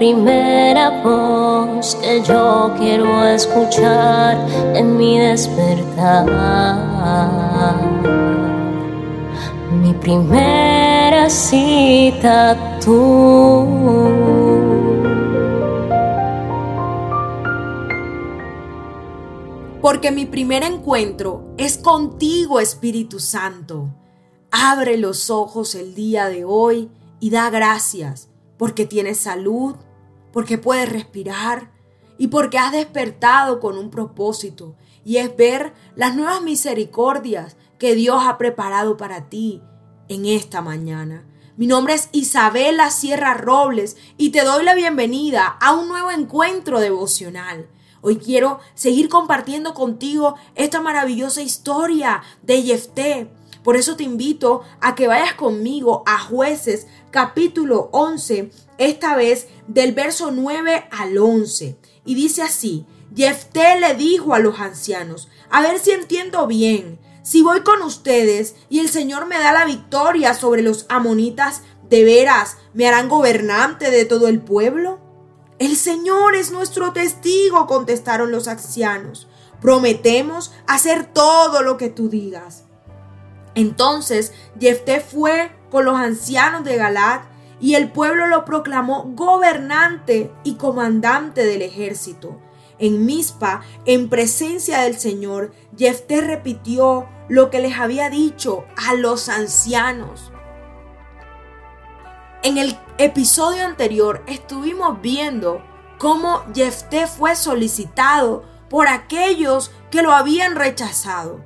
primera voz que yo quiero escuchar en mi despertar. Mi primera cita tú. porque mi primer encuentro es contigo, Espíritu Santo. Abre los ojos el día de hoy y da gracias porque tienes salud, porque puedes respirar y porque has despertado con un propósito y es ver las nuevas misericordias que Dios ha preparado para ti en esta mañana. Mi nombre es Isabela Sierra Robles y te doy la bienvenida a un nuevo encuentro devocional. Hoy quiero seguir compartiendo contigo esta maravillosa historia de Jefté. Por eso te invito a que vayas conmigo a jueces capítulo 11, esta vez del verso 9 al 11. Y dice así, Jefté le dijo a los ancianos, a ver si entiendo bien, si voy con ustedes y el Señor me da la victoria sobre los amonitas, ¿de veras me harán gobernante de todo el pueblo? El Señor es nuestro testigo, contestaron los ancianos. Prometemos hacer todo lo que tú digas. Entonces Jefté fue con los ancianos de Galat y el pueblo lo proclamó gobernante y comandante del ejército. En Mizpa, en presencia del Señor, Jefté repitió lo que les había dicho a los ancianos. En el episodio anterior estuvimos viendo cómo Jefté fue solicitado por aquellos que lo habían rechazado.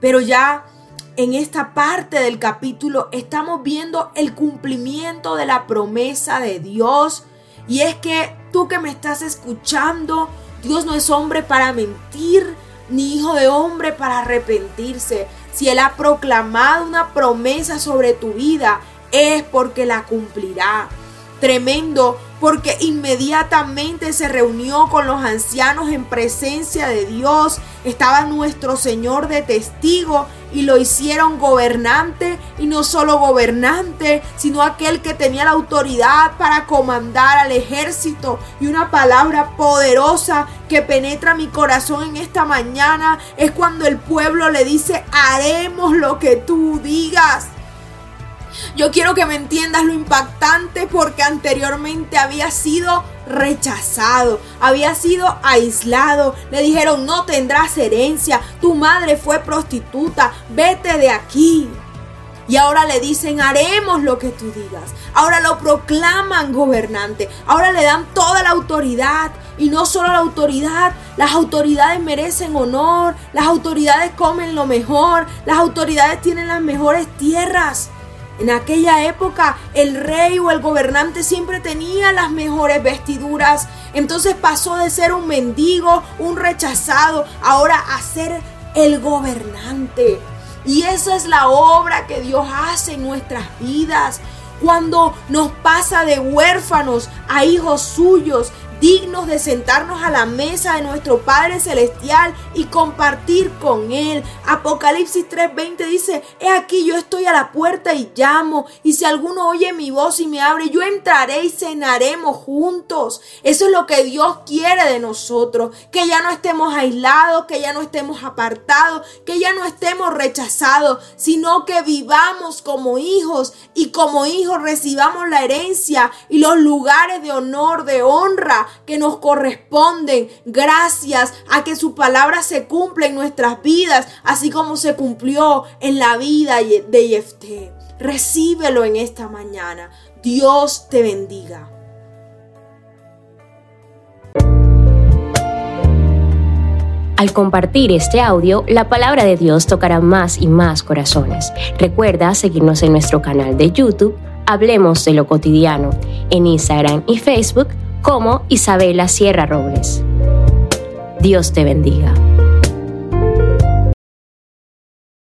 Pero ya en esta parte del capítulo estamos viendo el cumplimiento de la promesa de Dios. Y es que tú que me estás escuchando, Dios no es hombre para mentir, ni hijo de hombre para arrepentirse. Si Él ha proclamado una promesa sobre tu vida, es porque la cumplirá. Tremendo, porque inmediatamente se reunió con los ancianos en presencia de Dios. Estaba nuestro Señor de testigo y lo hicieron gobernante y no solo gobernante, sino aquel que tenía la autoridad para comandar al ejército. Y una palabra poderosa que penetra mi corazón en esta mañana es cuando el pueblo le dice, haremos lo que tú digas. Yo quiero que me entiendas lo impactante porque anteriormente había sido rechazado, había sido aislado. Le dijeron, no tendrás herencia, tu madre fue prostituta, vete de aquí. Y ahora le dicen, haremos lo que tú digas. Ahora lo proclaman gobernante. Ahora le dan toda la autoridad. Y no solo la autoridad, las autoridades merecen honor. Las autoridades comen lo mejor. Las autoridades tienen las mejores tierras. En aquella época el rey o el gobernante siempre tenía las mejores vestiduras. Entonces pasó de ser un mendigo, un rechazado, ahora a ser el gobernante. Y esa es la obra que Dios hace en nuestras vidas. Cuando nos pasa de huérfanos a hijos suyos, dignos de sentarnos a la mesa de nuestro Padre Celestial y compartir con Él. Apocalipsis 3:20 dice, he aquí yo estoy a la puerta y llamo, y si alguno oye mi voz y me abre, yo entraré y cenaremos juntos. Eso es lo que Dios quiere de nosotros, que ya no estemos aislados, que ya no estemos apartados, que ya no estemos rechazados, sino que vivamos como hijos y como hijos recibamos la herencia y los lugares de honor, de honra que nos corresponden gracias a que su palabra se cumple en nuestras vidas, así como se cumplió en la vida de Jefté. Recíbelo en esta mañana. Dios te bendiga. Al compartir este audio, la palabra de Dios tocará más y más corazones. Recuerda seguirnos en nuestro canal de YouTube, Hablemos de lo cotidiano, en Instagram y Facebook como Isabela Sierra Robles. Dios te bendiga.